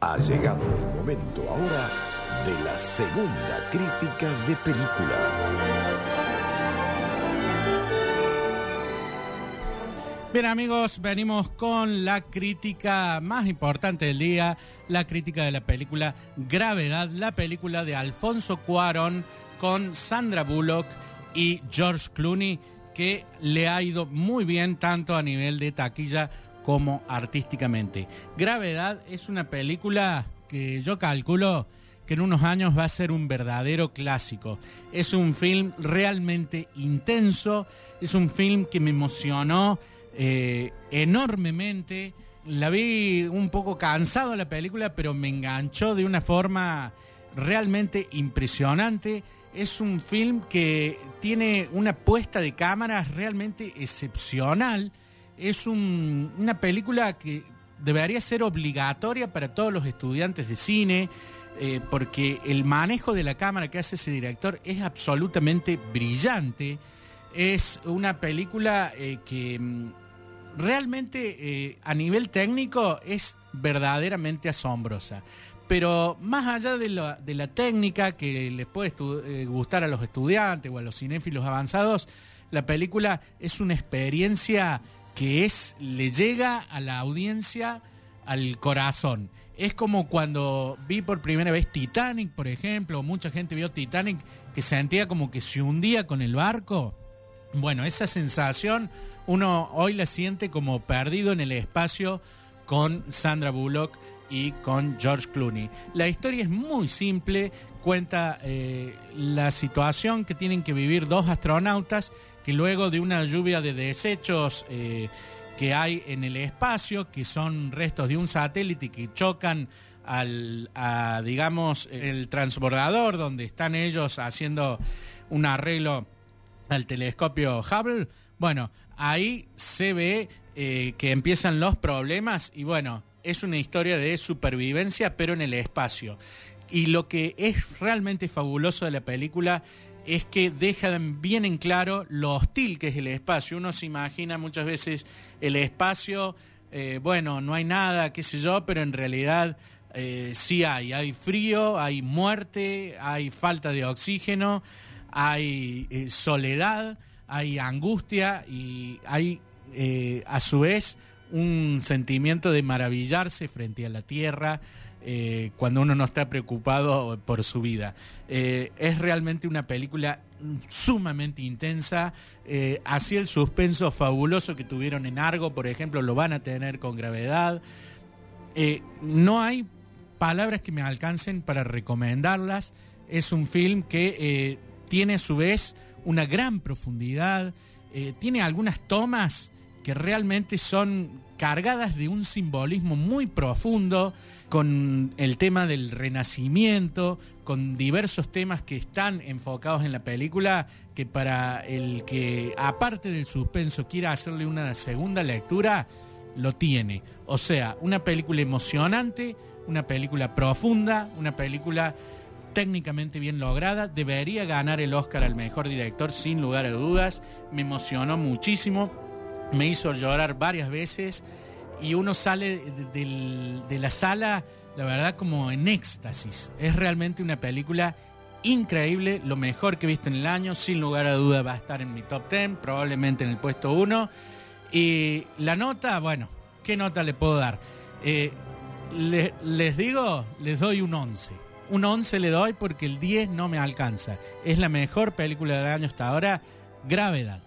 Ha llegado el momento ahora de la segunda crítica de película. Bien amigos, venimos con la crítica más importante del día, la crítica de la película Gravedad, la película de Alfonso Cuarón con Sandra Bullock y George Clooney, que le ha ido muy bien tanto a nivel de taquilla como artísticamente. Gravedad es una película que yo calculo que en unos años va a ser un verdadero clásico. Es un film realmente intenso, es un film que me emocionó eh, enormemente. La vi un poco cansado la película, pero me enganchó de una forma realmente impresionante. Es un film que tiene una puesta de cámaras realmente excepcional. Es una película que debería ser obligatoria para todos los estudiantes de cine, eh, porque el manejo de la cámara que hace ese director es absolutamente brillante. Es una película eh, que mm, realmente eh, a nivel técnico es verdaderamente asombrosa. Pero más allá de la, técnica que les puede gustar a los estudiantes o a los cinéfilos avanzados, la película es una experiencia que es le llega a la audiencia al corazón. Es como cuando vi por primera vez Titanic, por ejemplo, mucha gente vio Titanic que sentía como que se hundía con el barco. Bueno, esa sensación uno hoy la siente como perdido en el espacio con Sandra Bullock y con George Clooney. La historia es muy simple, cuenta eh, la situación que tienen que vivir dos astronautas que luego de una lluvia de desechos eh, que hay en el espacio, que son restos de un satélite que chocan al, a, digamos, el transbordador donde están ellos haciendo un arreglo al telescopio Hubble, bueno, ahí se ve eh, que empiezan los problemas y bueno, es una historia de supervivencia pero en el espacio. Y lo que es realmente fabuloso de la película es que deja bien en claro lo hostil que es el espacio. Uno se imagina muchas veces el espacio, eh, bueno, no hay nada, qué sé yo, pero en realidad eh, sí hay. Hay frío, hay muerte, hay falta de oxígeno hay eh, soledad, hay angustia y hay a su vez un sentimiento de maravillarse frente a la tierra eh, cuando uno no está preocupado por su vida. es realmente una película sumamente intensa, así el suspenso fabuloso que tuvieron en Argo, por ejemplo, lo van a tener con gravedad. no hay palabras que me alcancen para recomendarlas. Es un film que tiene a su vez una gran profundidad, eh, tiene algunas tomas que realmente son cargadas de un simbolismo muy profundo, con el tema del renacimiento, con diversos temas que están enfocados en la película, que para el que, aparte del suspenso, quiera hacerle una segunda lectura, lo tiene. O sea, una película emocionante, una película profunda, una película técnicamente bien lograda, debería ganar el Oscar al mejor director sin lugar a dudas, me emocionó muchísimo, me hizo llorar varias veces y uno sale de, la sala, la verdad, como en éxtasis. Es realmente una película increíble, lo mejor que he visto en el año, sin lugar a dudas va a estar en mi top 10, probablemente en el puesto 1. Y la nota, bueno, ¿qué nota le puedo dar? Eh, les digo, les doy un 11 un 11 le doy porque el 10 no me alcanza. Es la mejor película del año hasta ahora, Gravedad.